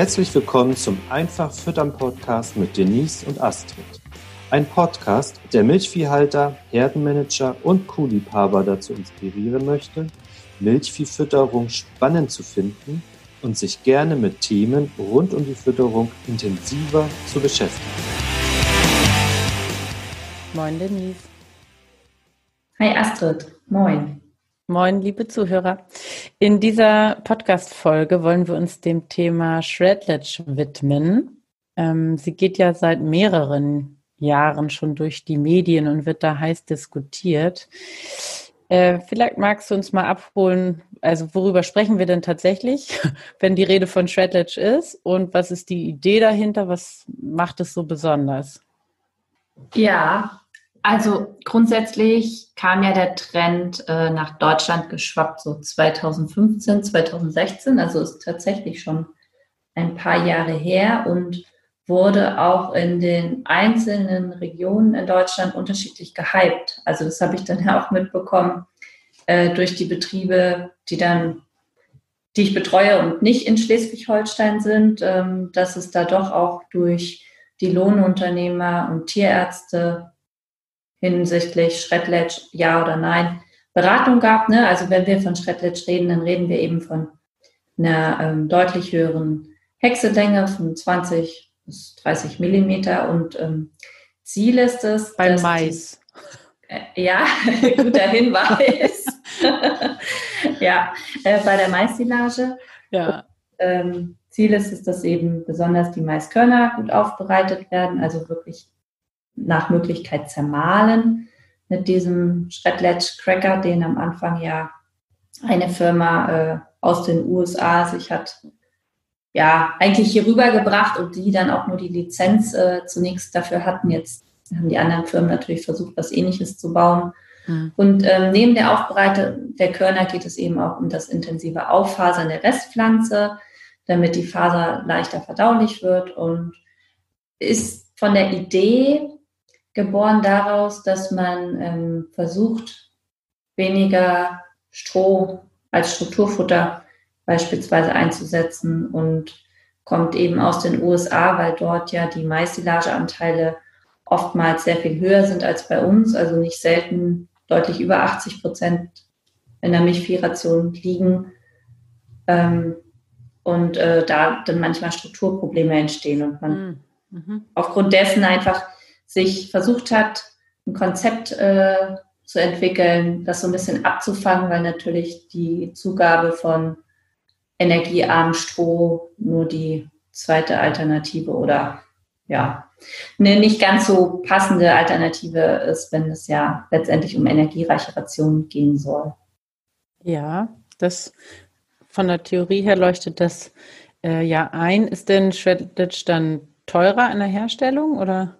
Herzlich willkommen zum Einfach Füttern Podcast mit Denise und Astrid. Ein Podcast, der Milchviehhalter, Herdenmanager und Kuhliebhaber dazu inspirieren möchte, Milchviehfütterung spannend zu finden und sich gerne mit Themen rund um die Fütterung intensiver zu beschäftigen. Moin Denise. Hi Astrid, moin. Moin, liebe Zuhörer. In dieser Podcast-Folge wollen wir uns dem Thema Shredledge widmen. Ähm, sie geht ja seit mehreren Jahren schon durch die Medien und wird da heiß diskutiert. Äh, vielleicht magst du uns mal abholen, also worüber sprechen wir denn tatsächlich, wenn die Rede von Shredledge ist und was ist die Idee dahinter, was macht es so besonders? Ja, also grundsätzlich kam ja der Trend äh, nach Deutschland geschwappt, so 2015, 2016. Also ist tatsächlich schon ein paar Jahre her und wurde auch in den einzelnen Regionen in Deutschland unterschiedlich gehypt. Also das habe ich dann ja auch mitbekommen äh, durch die Betriebe, die dann, die ich betreue und nicht in Schleswig-Holstein sind, ähm, dass es da doch auch durch die Lohnunternehmer und Tierärzte hinsichtlich Schredletsch, ja oder nein, Beratung gab. Ne? Also wenn wir von Schredletsch reden, dann reden wir eben von einer ähm, deutlich höheren Hexelänge von 20 bis 30 Millimeter und ähm, Ziel ist es. Beim Mais. Die, äh, ja, guter Hinweis. ja, äh, bei der Maissilage. Ja. Und, ähm, Ziel ist es, dass eben besonders die Maiskörner gut aufbereitet werden, also wirklich nach Möglichkeit zermahlen mit diesem Shredletch-Cracker, den am Anfang ja eine Firma äh, aus den USA sich hat ja eigentlich hier rübergebracht und die dann auch nur die Lizenz äh, zunächst dafür hatten. Jetzt haben die anderen Firmen natürlich versucht, was ähnliches zu bauen. Mhm. Und ähm, neben der Aufbereitung der Körner geht es eben auch um das intensive Auffasern der Restpflanze, damit die Faser leichter verdaulich wird und ist von der Idee geboren daraus, dass man ähm, versucht, weniger Stroh als Strukturfutter beispielsweise einzusetzen und kommt eben aus den USA, weil dort ja die Maissilageanteile oftmals sehr viel höher sind als bei uns, also nicht selten deutlich über 80 Prozent in der Milchviehration liegen ähm, und äh, da dann manchmal Strukturprobleme entstehen und man hm, mhm. aufgrund dessen einfach sich versucht hat, ein Konzept äh, zu entwickeln, das so ein bisschen abzufangen, weil natürlich die Zugabe von energiearmem Stroh nur die zweite Alternative oder ja, eine nicht ganz so passende Alternative ist, wenn es ja letztendlich um energiereiche Rationen gehen soll. Ja, das von der Theorie her leuchtet das äh, ja ein. Ist denn Shreddage dann teurer in der Herstellung oder?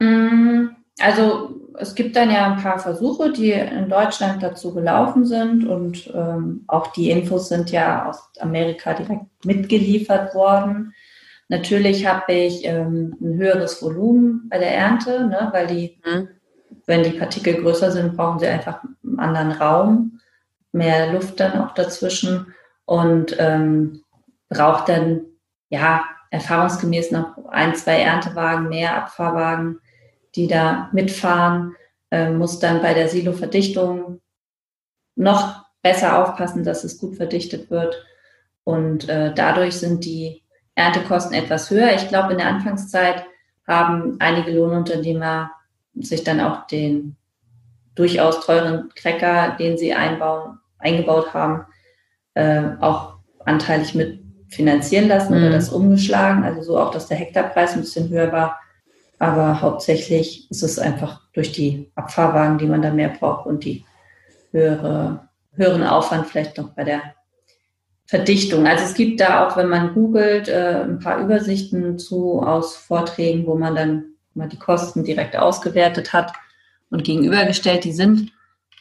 Mm, also es gibt dann ja ein paar Versuche, die in Deutschland dazu gelaufen sind und ähm, auch die Infos sind ja aus Amerika direkt mitgeliefert worden. Natürlich habe ich ähm, ein höheres Volumen bei der Ernte, ne, weil die, mhm. wenn die Partikel größer sind, brauchen sie einfach einen anderen Raum, mehr Luft dann auch dazwischen und ähm, braucht dann ja erfahrungsgemäß noch ein, zwei Erntewagen, mehr Abfahrwagen die da mitfahren, äh, muss dann bei der Siloverdichtung noch besser aufpassen, dass es gut verdichtet wird. Und äh, dadurch sind die Erntekosten etwas höher. Ich glaube, in der Anfangszeit haben einige Lohnunternehmer sich dann auch den durchaus teuren Cracker, den sie einbauen, eingebaut haben, äh, auch anteilig mit finanzieren lassen mhm. oder das umgeschlagen. Also so auch, dass der Hektarpreis ein bisschen höher war. Aber hauptsächlich ist es einfach durch die Abfahrwagen, die man da mehr braucht und die höhere, höheren Aufwand vielleicht noch bei der Verdichtung. Also es gibt da auch, wenn man googelt, äh, ein paar Übersichten zu aus Vorträgen, wo man dann mal die Kosten direkt ausgewertet hat und gegenübergestellt. Die sind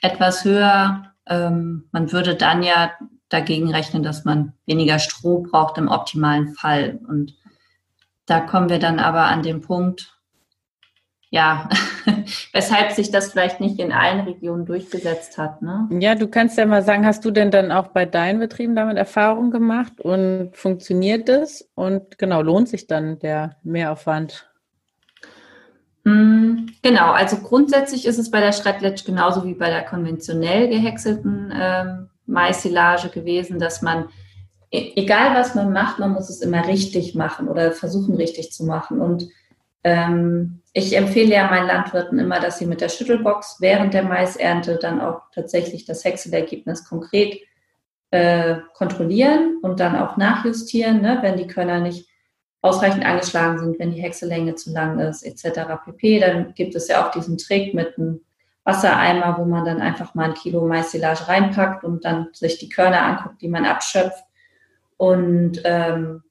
etwas höher. Ähm, man würde dann ja dagegen rechnen, dass man weniger Stroh braucht im optimalen Fall. Und da kommen wir dann aber an den Punkt, ja, weshalb sich das vielleicht nicht in allen Regionen durchgesetzt hat. Ne? Ja, du kannst ja mal sagen, hast du denn dann auch bei deinen Betrieben damit Erfahrung gemacht und funktioniert das? Und genau, lohnt sich dann der Mehraufwand? Hm, genau, also grundsätzlich ist es bei der Schrettletsch genauso wie bei der konventionell gehäckselten ähm, Mais-Silage gewesen, dass man, e-, egal was man macht, man muss es immer richtig machen oder versuchen richtig zu machen. Und ähm, ich empfehle ja meinen Landwirten immer, dass sie mit der Schüttelbox während der Maisernte dann auch tatsächlich das Häckselergebnis konkret äh, kontrollieren und dann auch nachjustieren, ne, wenn die Körner nicht ausreichend angeschlagen sind, wenn die Häcksellänge zu lang ist, etc. pp. Dann gibt es ja auch diesen Trick mit einem Wassereimer, wo man dann einfach mal ein Kilo Maissilage reinpackt und dann sich die Körner anguckt, die man abschöpft. Und ähm,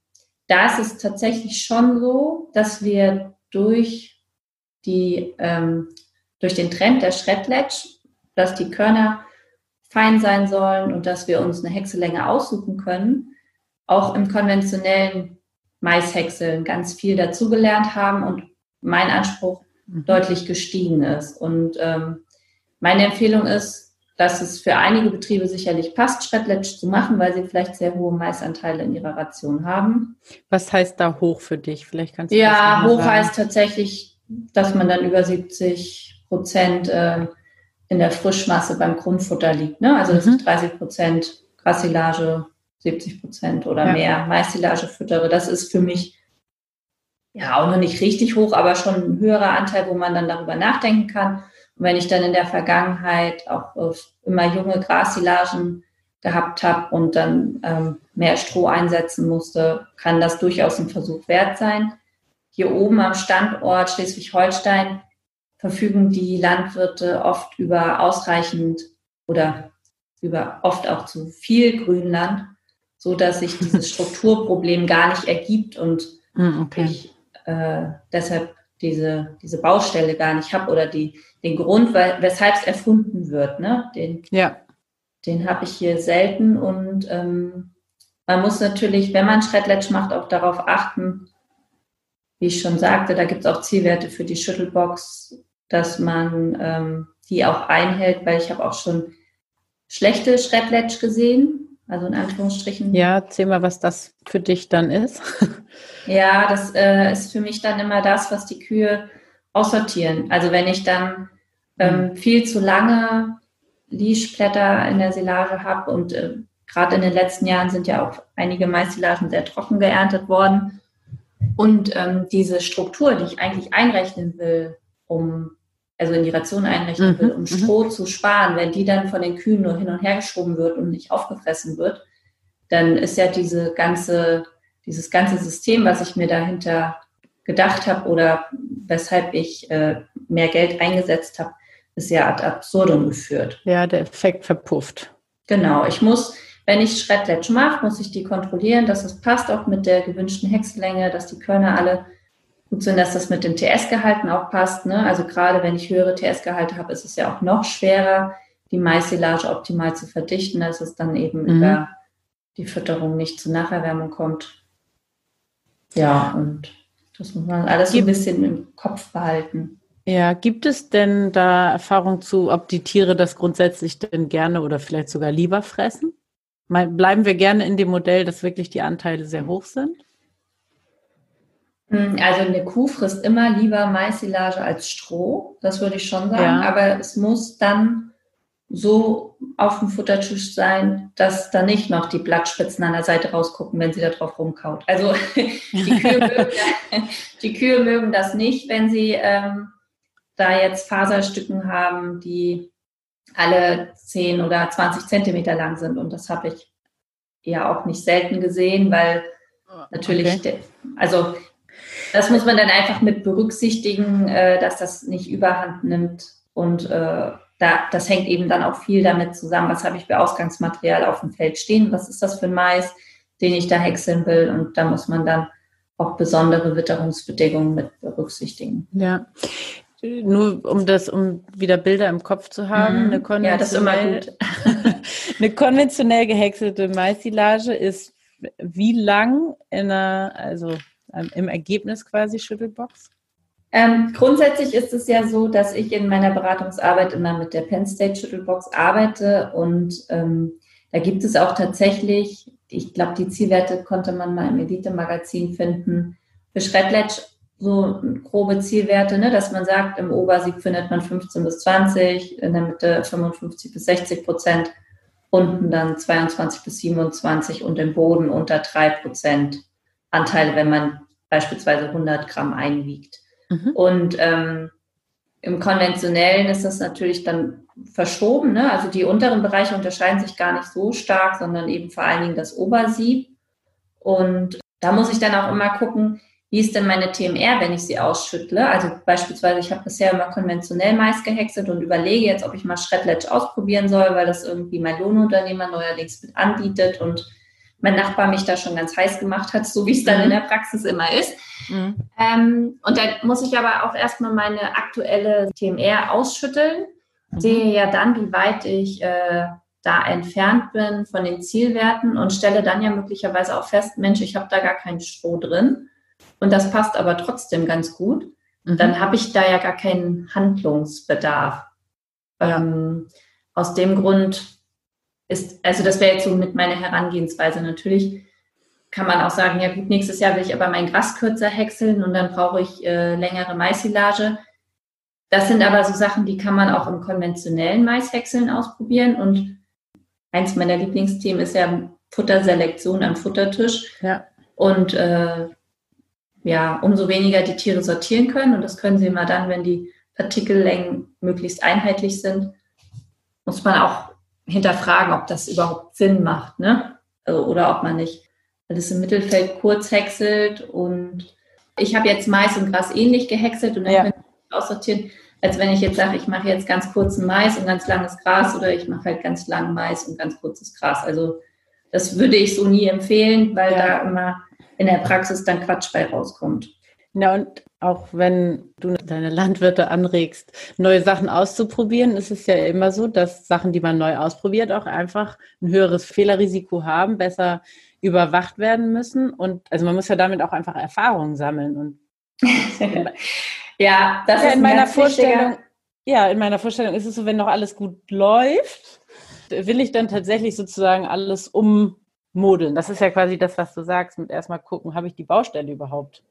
da ist es tatsächlich schon so, dass wir durch die, ähm, durch den Trend der Schrettletsch, dass die Körner fein sein sollen und dass wir uns eine Häckselänge aussuchen können, auch im konventionellen Maishäckseln ganz viel dazugelernt haben und mein Anspruch mhm. deutlich gestiegen ist. Und ähm, meine Empfehlung ist, dass es für einige Betriebe sicherlich passt, Schrettletsch zu machen, weil sie vielleicht sehr hohe Maisanteile in ihrer Ration haben. Was heißt da hoch für dich? Vielleicht kannst du Ja, hoch sagen. heißt tatsächlich, dass man dann über 70 Prozent äh, in der Frischmasse beim Grundfutter liegt. Ne? Also mhm. 30 Prozent Grassilage, 70 Prozent oder ja. mehr Maissilage füttere. Das ist für mich ja auch noch nicht richtig hoch, aber schon ein höherer Anteil, wo man dann darüber nachdenken kann. Und wenn ich dann in der Vergangenheit auch immer junge Grassilagen gehabt habe und dann ähm, mehr Stroh einsetzen musste, kann das durchaus ein Versuch wert sein. Hier oben am Standort Schleswig-Holstein verfügen die Landwirte oft über ausreichend oder über oft auch zu viel Grünland, so dass sich dieses Strukturproblem gar nicht ergibt und hm, okay. ich äh, deshalb diese, diese Baustelle gar nicht habe oder die, den Grund, weshalb es erfunden wird. Ne? Den, ja. den habe ich hier selten und ähm, man muss natürlich, wenn man Schrettletsch macht, auch darauf achten, wie ich schon sagte, da gibt es auch Zielwerte für die Schüttelbox, dass man ähm, die auch einhält, weil ich habe auch schon schlechte Schrettletsch gesehen, also in Anführungsstrichen. Ja, erzähl mal, was das für dich dann ist. ja, das äh, ist für mich dann immer das, was die Kühe aussortieren. Also wenn ich dann ähm, mhm. viel zu lange Lischblätter in der Silage habe und äh, gerade in den letzten Jahren sind ja auch einige Maissilagen sehr trocken geerntet worden. Und ähm, diese Struktur, die ich eigentlich einrechnen will, um also in die Ration einrechnen mhm, will, um mhm. Stroh mhm. zu sparen, wenn die dann von den Kühen nur hin und her geschoben wird und nicht aufgefressen wird, dann ist ja diese ganze, dieses ganze System, was ich mir dahinter gedacht habe oder weshalb ich äh, mehr Geld eingesetzt habe, ist ja ad absurdum geführt. Ja, der Effekt verpufft. Genau, ich muss, wenn ich Schrettletsch mache, muss ich die kontrollieren, dass es passt auch mit der gewünschten Hexenlänge, dass die Körner alle gut sind, dass das mit den TS-Gehalten auch passt. Ne? Also gerade wenn ich höhere TS-Gehalte habe, ist es ja auch noch schwerer, die Maissilage optimal zu verdichten, dass es dann eben mhm. über die Fütterung nicht zur Nacherwärmung kommt. Ja, und das muss man alles so ein bisschen im Kopf behalten. Ja, gibt es denn da Erfahrung zu, ob die Tiere das grundsätzlich denn gerne oder vielleicht sogar lieber fressen? Mal, bleiben wir gerne in dem Modell, dass wirklich die Anteile sehr hoch sind? Hm, also eine Kuh frisst immer lieber Maissilage als Stroh, das würde ich schon sagen. Ja. Aber es muss dann so auf dem Futtertisch sein, dass da nicht noch die Blattspitzen an der Seite rausgucken, wenn sie da drauf rumkaut. Also die Kühe, mögen, die Kühe mögen das nicht, wenn sie ähm, da jetzt Faserstücken haben, die alle 10 oder 20 Zentimeter lang sind. Und das habe ich ja auch nicht selten gesehen, weil natürlich, okay. also das muss man dann einfach mit berücksichtigen, äh, dass das nicht überhand nimmt. Und äh, da, das hängt eben dann auch viel damit zusammen, was habe ich für Ausgangsmaterial auf dem Feld stehen, was ist das für ein Mais, den ich da häckseln will. Und da muss man dann auch besondere Witterungsbedingungen mit berücksichtigen. Ja, nur um das, um wieder Bilder im Kopf zu haben, mhm. eine konventionell, ja, das ist immer gut. eine konventionell gehäckselte Maissilage ist wie lang in einer, also im Ergebnis quasi Schüttelbox? Ähm, grundsätzlich ist es ja so, dass ich in meiner Beratungsarbeit immer mit der Penn State Schüttelbox arbeite und ähm, da gibt es auch tatsächlich, ich glaube, die Zielwerte konnte man mal im Elite-Magazin finden, für Schredletsch so grobe Zielwerte, ne, dass man sagt, im Obersieg findet man 15 bis 20, in der Mitte 55 bis 60 Prozent, unten dann 22 bis 27 und im Boden unter 3 Prozent Anteile, wenn man beispielsweise 100 Gramm einwiegt. Mhm. Und ähm, im konventionellen ist das natürlich dann verschoben. Ne? Also die unteren Bereiche unterscheiden sich gar nicht so stark, sondern eben vor allen Dingen das Obersieb. Und da muss ich dann auch immer gucken, wie ist denn meine TMR, wenn ich sie ausschüttle? Also beispielsweise, ich habe bisher immer konventionell Mais gehäckselt und überlege jetzt, ob ich mal Shredletch ausprobieren soll, weil das irgendwie mein Lohnunternehmer neuerdings mit anbietet und mein Nachbar mich da schon ganz heiß gemacht hat, so wie es dann mhm. in der Praxis immer ist. Mhm. Ähm, und dann muss ich aber auch erstmal meine aktuelle TMR ausschütteln, mhm. sehe ja dann, wie weit ich äh, da entfernt bin von den Zielwerten und stelle dann ja möglicherweise auch fest, Mensch, ich habe da gar keinen Stroh drin und das passt aber trotzdem ganz gut, mhm. dann habe ich da ja gar keinen Handlungsbedarf. Ähm, aus dem Grund ist, also das wäre jetzt so mit meiner Herangehensweise. Natürlich kann man auch sagen, ja gut, nächstes Jahr will ich aber mein Gras kürzer häckseln und dann brauche ich äh, längere Maisilage. Das sind aber so Sachen, die kann man auch im konventionellen Maishäckseln ausprobieren. Und eins meiner Lieblingsthemen ist ja Futterselektion am Futtertisch. Ja. Und äh, ja, umso weniger die Tiere sortieren können. Und das können sie immer dann, wenn die Partikellängen möglichst einheitlich sind, muss man auch hinterfragen, ob das überhaupt Sinn macht, ne? Also, oder ob man nicht alles im Mittelfeld kurz häckselt. Und ich habe jetzt Mais und Gras ähnlich gehäckselt und dann ja. kann ich aussortieren, als wenn ich jetzt sage, ich mache jetzt ganz kurzen Mais und ganz langes Gras oder ich mache halt ganz lang Mais und ganz kurzes Gras. Also das würde ich so nie empfehlen, weil ja. da immer in der Praxis dann Quatsch bei rauskommt. Ja, und auch wenn du deine Landwirte anregst, neue Sachen auszuprobieren, ist es ja immer so, dass Sachen, die man neu ausprobiert, auch einfach ein höheres Fehlerrisiko haben, besser überwacht werden müssen. Und also man muss ja damit auch einfach Erfahrungen sammeln. Und ja, das ja, ist in meiner Vorstellung. Ja, in meiner Vorstellung ist es so, wenn noch alles gut läuft, will ich dann tatsächlich sozusagen alles um modeln. Das ist ja quasi das, was du sagst, mit erstmal gucken, habe ich die Baustelle überhaupt?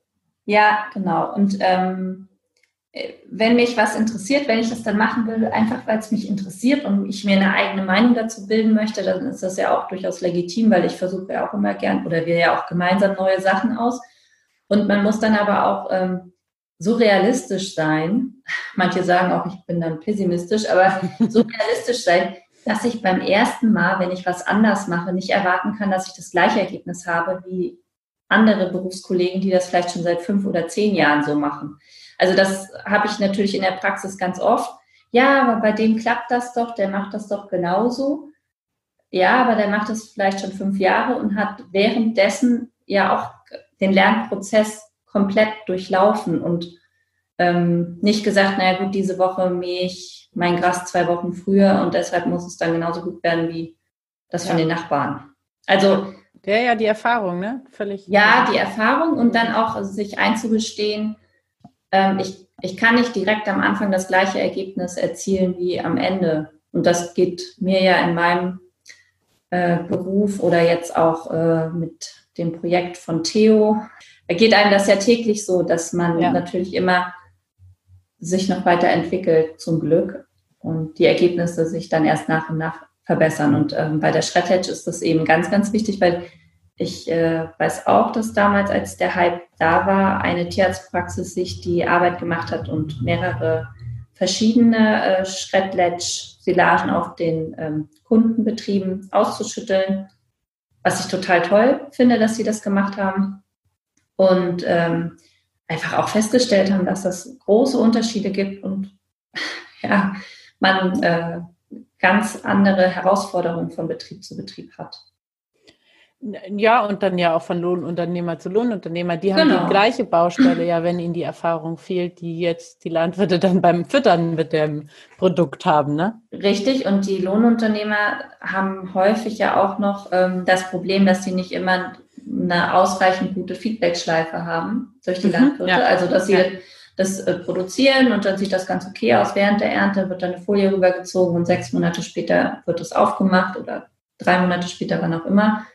Ja, genau. Und ähm, wenn mich was interessiert, wenn ich das dann machen will, einfach weil es mich interessiert und ich mir eine eigene Meinung dazu bilden möchte, dann ist das ja auch durchaus legitim, weil ich versuche ja auch immer gern oder wir ja auch gemeinsam neue Sachen aus. Und man muss dann aber auch ähm, so realistisch sein. Manche sagen auch, ich bin dann pessimistisch, aber so realistisch sein, dass ich beim ersten Mal, wenn ich was anders mache, nicht erwarten kann, dass ich das gleiche Ergebnis habe wie andere Berufskollegen, die das vielleicht schon seit fünf oder zehn Jahren so machen. Also das habe ich natürlich in der Praxis ganz oft. Ja, aber bei dem klappt das doch, der macht das doch genauso. Ja, aber der macht das vielleicht schon fünf Jahre und hat währenddessen ja auch den Lernprozess komplett durchlaufen und ähm, nicht gesagt, naja gut, diese Woche mähe ich mein Gras zwei Wochen früher und deshalb muss es dann genauso gut werden wie das ja. von den Nachbarn. Also ja, ja, die Erfahrung, ne? Völlig. Ja, die Erfahrung und dann auch also sich einzugestehen, ähm, ich, ich kann nicht direkt am Anfang das gleiche Ergebnis erzielen wie am Ende. Und das geht mir ja in meinem äh, Beruf oder jetzt auch äh, mit dem Projekt von Theo. Da geht einem das ja täglich so, dass man ja. natürlich immer sich noch weiterentwickelt, zum Glück. Und die Ergebnisse sich dann erst nach und nach verbessern. Und ähm, bei der Shredhead ist das eben ganz, ganz wichtig, weil ich äh, weiß auch, dass damals, als der Hype da war, eine Tierarztpraxis sich die Arbeit gemacht hat und mehrere verschiedene äh, Shredletch-Silagen auf den ähm, Kundenbetrieben auszuschütteln, was ich total toll finde, dass sie das gemacht haben. Und ähm, einfach auch festgestellt haben, dass das große Unterschiede gibt und ja, man äh, ganz andere Herausforderungen von Betrieb zu Betrieb hat. Ja, und dann ja auch von Lohnunternehmer zu Lohnunternehmer. Die haben genau. die gleiche Baustelle, ja, wenn ihnen die Erfahrung fehlt, die jetzt die Landwirte dann beim Füttern mit dem Produkt haben, ne? Richtig, und die Lohnunternehmer haben häufig ja auch noch ähm, das Problem, dass sie nicht immer eine ausreichend gute Feedbackschleife haben durch die mhm, Landwirte. Ja. Also, dass sie ja. das äh, produzieren und dann sieht das ganz okay aus während der Ernte, wird dann eine Folie rübergezogen und sechs Monate später wird es aufgemacht oder drei Monate später, wann auch immer.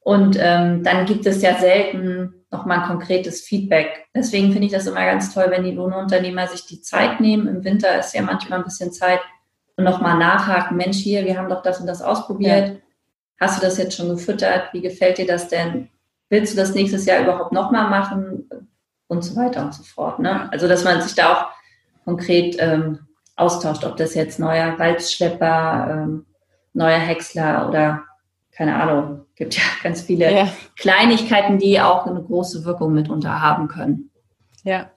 Und ähm, dann gibt es ja selten nochmal ein konkretes Feedback. Deswegen finde ich das immer ganz toll, wenn die Lohnunternehmer sich die Zeit nehmen. Im Winter ist ja manchmal ein bisschen Zeit und nochmal nachhaken, Mensch, hier, wir haben doch das und das ausprobiert. Ja. Hast du das jetzt schon gefüttert? Wie gefällt dir das denn? Willst du das nächstes Jahr überhaupt nochmal machen? Und so weiter und so fort. Ne? Also, dass man sich da auch konkret ähm, austauscht, ob das jetzt neuer Waldschlepper, ähm, neuer Häcksler oder keine Ahnung, gibt ja ganz viele ja. Kleinigkeiten, die auch eine große Wirkung mitunter haben können. Ja,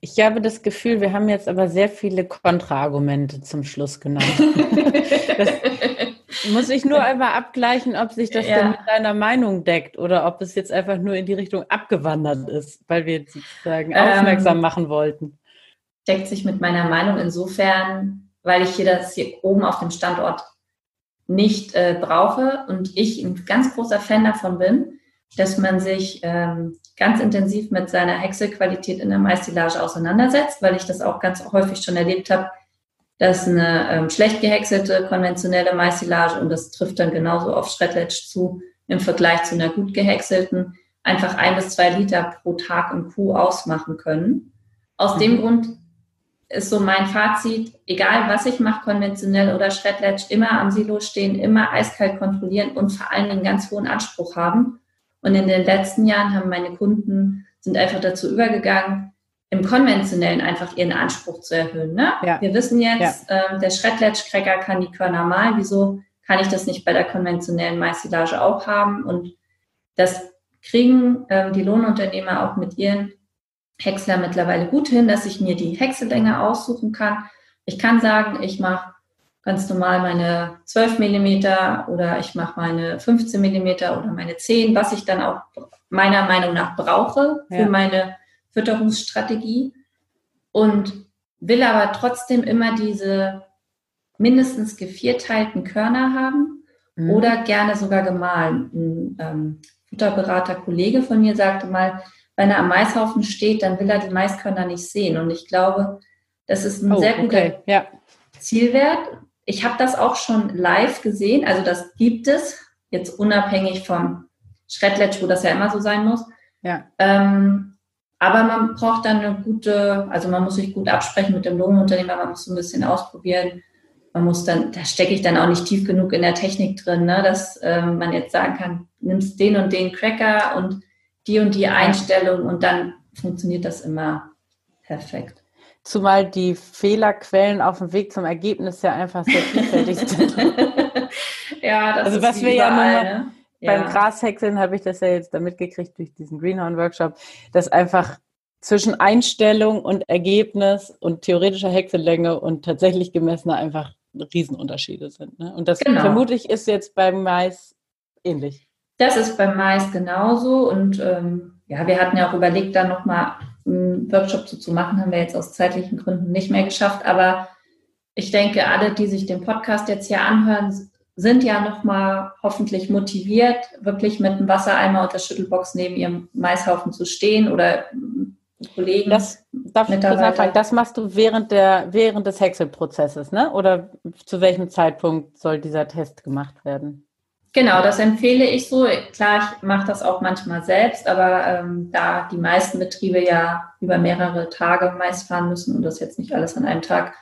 ich habe das Gefühl, wir haben jetzt aber sehr viele Kontraargumente zum Schluss genannt. das muss ich nur einmal abgleichen, ob sich das ja. denn mit deiner Meinung deckt oder ob es jetzt einfach nur in die Richtung abgewandert ist, weil wir jetzt sozusagen ähm, aufmerksam machen wollten. Deckt sich mit meiner Meinung insofern, weil ich hier das hier oben auf dem Standort nicht äh, brauche und ich ein ganz großer Fan davon bin, dass man sich ähm, ganz intensiv mit seiner Häckselqualität in der Maissilage auseinandersetzt, weil ich das auch ganz häufig schon erlebt habe, dass eine ähm, schlecht gehäckselte konventionelle Maissilage, und das trifft dann genauso auf Shredletsch zu, im Vergleich zu einer gut gehäckselten, einfach ein bis zwei Liter pro Tag und Kuh ausmachen können. Aus mhm. dem Grund ist so mein Fazit, egal was ich mache, konventionell oder Shredletsch, immer am Silo stehen, immer eiskalt kontrollieren und vor allem einen ganz hohen Anspruch haben. Und in den letzten Jahren haben meine Kunden, sind einfach dazu übergegangen, im konventionellen einfach ihren Anspruch zu erhöhen. Ne? Ja. Wir wissen jetzt, ja. äh, der Shredletsch-Cracker kann die Körner malen. Wieso kann ich das nicht bei der konventionellen Maissilage auch haben? Und das kriegen äh, die Lohnunternehmer auch mit ihren Häcksler mittlerweile gut hin, dass ich mir die Häcksellänge aussuchen kann. Ich kann sagen, ich mache ganz normal meine 12 Millimeter oder ich mache meine 15 Millimeter oder meine 10, was ich dann auch meiner Meinung nach brauche für ja. meine Fütterungsstrategie und will aber trotzdem immer diese mindestens gevierteilten Körner haben mhm. oder gerne sogar gemahlen. Ein ähm, Futterberater Kollege von mir sagte mal, wenn er am Maishaufen steht, dann will er die Maiskörner nicht sehen. Und ich glaube, das ist ein oh, sehr guter okay. ja. Zielwert. Ich habe das auch schon live gesehen, also das gibt es, jetzt unabhängig vom Schredletsch, wo das ja immer so sein muss. Ja. Ähm, aber man braucht dann eine gute, also man muss sich gut absprechen mit dem Lohnunternehmer, man muss so ein bisschen ausprobieren. Man muss dann, da stecke ich dann auch nicht tief genug in der Technik drin, ne, dass ähm, man jetzt sagen kann, nimmst den und den Cracker und die und die Einstellung und dann funktioniert das immer perfekt. Zumal die Fehlerquellen auf dem Weg zum Ergebnis ja einfach sehr vielfältig sind. ja, das also was ist wir überall, ja, ne? Beim ja. Grashäckseln habe ich das ja jetzt da mitgekriegt durch diesen Greenhorn-Workshop, dass einfach zwischen Einstellung und Ergebnis und theoretischer Häcksellänge und tatsächlich gemessener einfach Riesenunterschiede sind. Ne? Und das genau. vermutlich ist jetzt beim Mais ähnlich. Das ist beim Mais genauso. Und ähm, ja, wir hatten ja auch überlegt, da nochmal einen Workshop zu, zu machen, haben wir jetzt aus zeitlichen Gründen nicht mehr geschafft. Aber ich denke, alle, die sich den Podcast jetzt hier anhören, sind ja nochmal hoffentlich motiviert, wirklich mit einem Wassereimer und der Schüttelbox neben ihrem Maishaufen zu stehen oder Kollegen. Das, darf ich das machst du während, der, während des Häckselprozesses, ne? Oder zu welchem Zeitpunkt soll dieser Test gemacht werden? Genau, das empfehle ich so. Klar, ich mache das auch manchmal selbst, aber ähm, da die meisten Betriebe ja über mehrere Tage meist fahren müssen und das jetzt nicht alles an einem Tag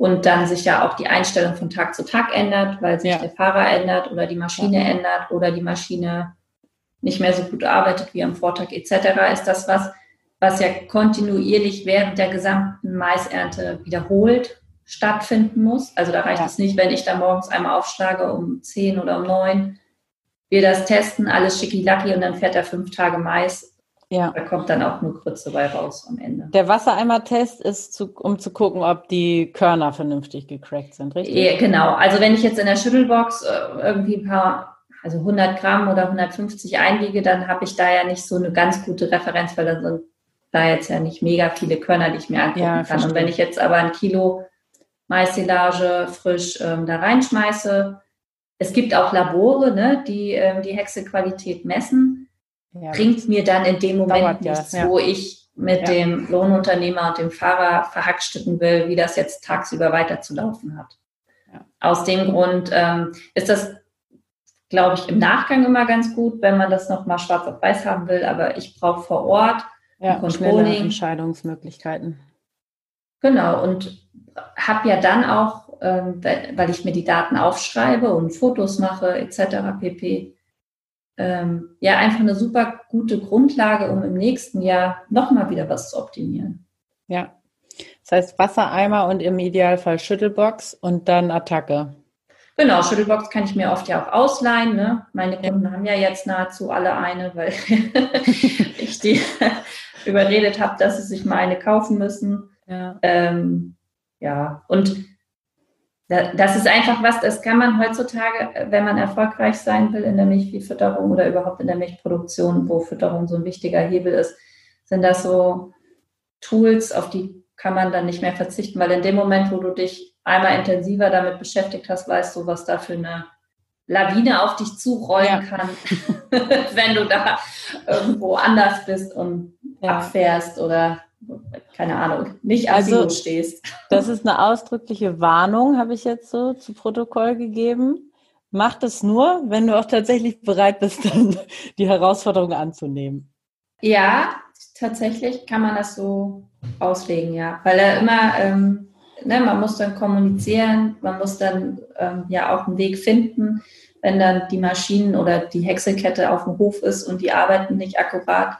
und dann sich ja auch die Einstellung von Tag zu Tag ändert, weil sich ja. der Fahrer ändert oder die Maschine ja. ändert oder die Maschine nicht mehr so gut arbeitet wie am Vortag etc., ist das was, was ja kontinuierlich während der gesamten Maisernte wiederholt stattfinden muss. Also da reicht ja. es nicht, wenn ich da morgens einmal aufschlage um 10 oder um 9, wir das testen, alles schicki-lacki und dann fährt er fünf Tage Mais. Ja. Da kommt dann auch nur Grütze bei raus am Ende. Der Wassereimer-Test ist, zu, um zu gucken, ob die Körner vernünftig gecrackt sind, richtig? Ja, genau. Also wenn ich jetzt in der Schüttelbox äh, irgendwie ein paar, also 100 Gramm oder 150 einwiege, dann habe ich da ja nicht so eine ganz gute Referenz, weil da sind da jetzt ja nicht mega viele Körner, die ich mir angucken ja, kann. Und wenn ich jetzt aber ein Kilo Maissilage frisch ähm, da reinschmeiße. Es gibt auch Labore, ne, die ähm, die Hexequalität messen. Ja, Bringt mir dann in dem Moment nichts, ja. wo ich mit ja. dem Lohnunternehmer und dem Fahrer verhackstücken will, wie das jetzt tagsüber weiterzulaufen hat. Aus dem Grund ähm, ist das, glaube ich, im Nachgang immer ganz gut, wenn man das nochmal schwarz auf weiß haben will. Aber ich brauche vor Ort ja, Controlling. Entscheidungsmöglichkeiten. Genau, und habe ja dann auch, ähm, weil ich mir die Daten aufschreibe und Fotos mache etc. pp ähm, ja einfach eine super gute Grundlage, um im nächsten Jahr nochmal wieder was zu optimieren. Ja. Das heißt Wassereimer und im Idealfall Schüttelbox und dann Attacke. Genau, Schüttelbox kann ich mir oft ja auch ausleihen. Ne? Meine Kunden ja. haben ja jetzt nahezu alle eine, weil ich die überredet habe, dass sie sich mal eine kaufen müssen. Ja. Ähm, ja, und das ist einfach was, das kann man heutzutage, wenn man erfolgreich sein will in der Milchviehfütterung oder überhaupt in der Milchproduktion, wo Fütterung so ein wichtiger Hebel ist, sind das so Tools, auf die kann man dann nicht mehr verzichten, weil in dem Moment, wo du dich einmal intensiver damit beschäftigt hast, weißt du, was da für eine Lawine auf dich zurollen ja. kann, wenn du da irgendwo anders bist und ja. abfährst oder keine Ahnung, nicht als also, stehst. Das ist eine ausdrückliche Warnung, habe ich jetzt so zu Protokoll gegeben. Mach das nur, wenn du auch tatsächlich bereit bist, dann die Herausforderung anzunehmen. Ja, tatsächlich kann man das so auslegen, ja. Weil er immer, ähm, ne, man muss dann kommunizieren, man muss dann ähm, ja auch einen Weg finden, wenn dann die Maschinen oder die Häckselkette auf dem Hof ist und die arbeiten nicht akkurat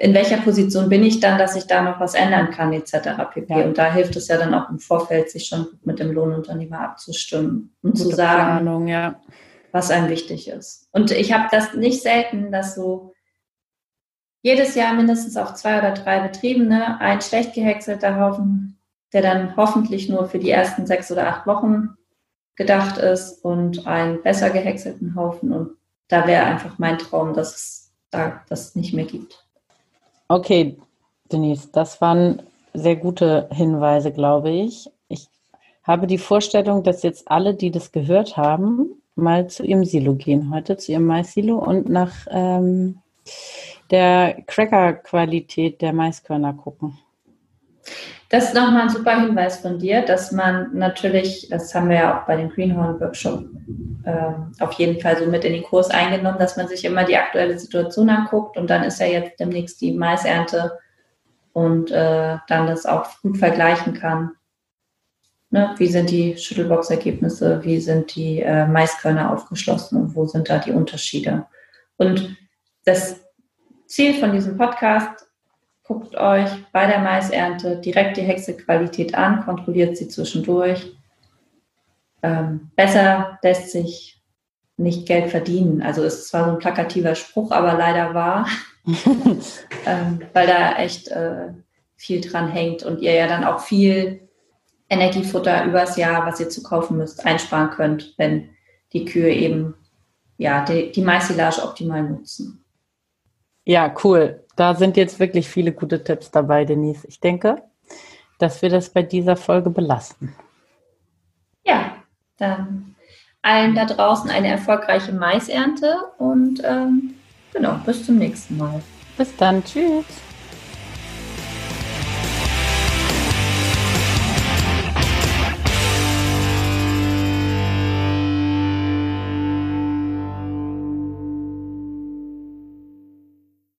in welcher Position bin ich dann, dass ich da noch was ändern kann, etc. pp. Ja. Und da hilft es ja dann auch im Vorfeld, sich schon mit dem Lohnunternehmer abzustimmen und Gute zu sagen, Planung, ja. was einem wichtig ist. Und ich habe das nicht selten, dass so jedes Jahr mindestens auf zwei oder drei Betriebene ein schlecht gehäckselter Haufen, der dann hoffentlich nur für die ersten sechs oder acht Wochen gedacht ist und einen besser gehäckselten Haufen. Und da wäre einfach mein Traum, dass es da das nicht mehr gibt. Okay, Denise, das waren sehr gute Hinweise, glaube ich. Ich habe die Vorstellung, dass jetzt alle, die das gehört haben, mal zu ihrem Silo gehen heute, zu ihrem Mais-Silo und nach ähm, der Cracker-Qualität der Maiskörner gucken. Das ist nochmal ein super Hinweis von dir, dass man natürlich, das haben wir ja auch bei dem Greenhorn Workshop äh, auf jeden Fall so mit in den Kurs eingenommen, dass man sich immer die aktuelle Situation anguckt und dann ist ja jetzt demnächst die Maisernte und äh, dann das auch gut vergleichen kann. Ne? Wie sind die Schüttelbox-Ergebnisse, wie sind die äh, Maiskörner aufgeschlossen und wo sind da die Unterschiede? Und das Ziel von diesem Podcast Guckt euch bei der Maisernte direkt die Hexequalität an, kontrolliert sie zwischendurch. Ähm, besser lässt sich nicht Geld verdienen. Also ist zwar so ein plakativer Spruch, aber leider wahr, ähm, weil da echt äh, viel dran hängt und ihr ja dann auch viel Energiefutter übers Jahr, was ihr zu kaufen müsst, einsparen könnt, wenn die Kühe eben ja, die, die Maisilage optimal nutzen. Ja, cool. Da sind jetzt wirklich viele gute Tipps dabei, Denise. Ich denke, dass wir das bei dieser Folge belasten. Ja, dann allen da draußen eine erfolgreiche Maisernte und ähm, genau, bis zum nächsten Mal. Bis dann, tschüss.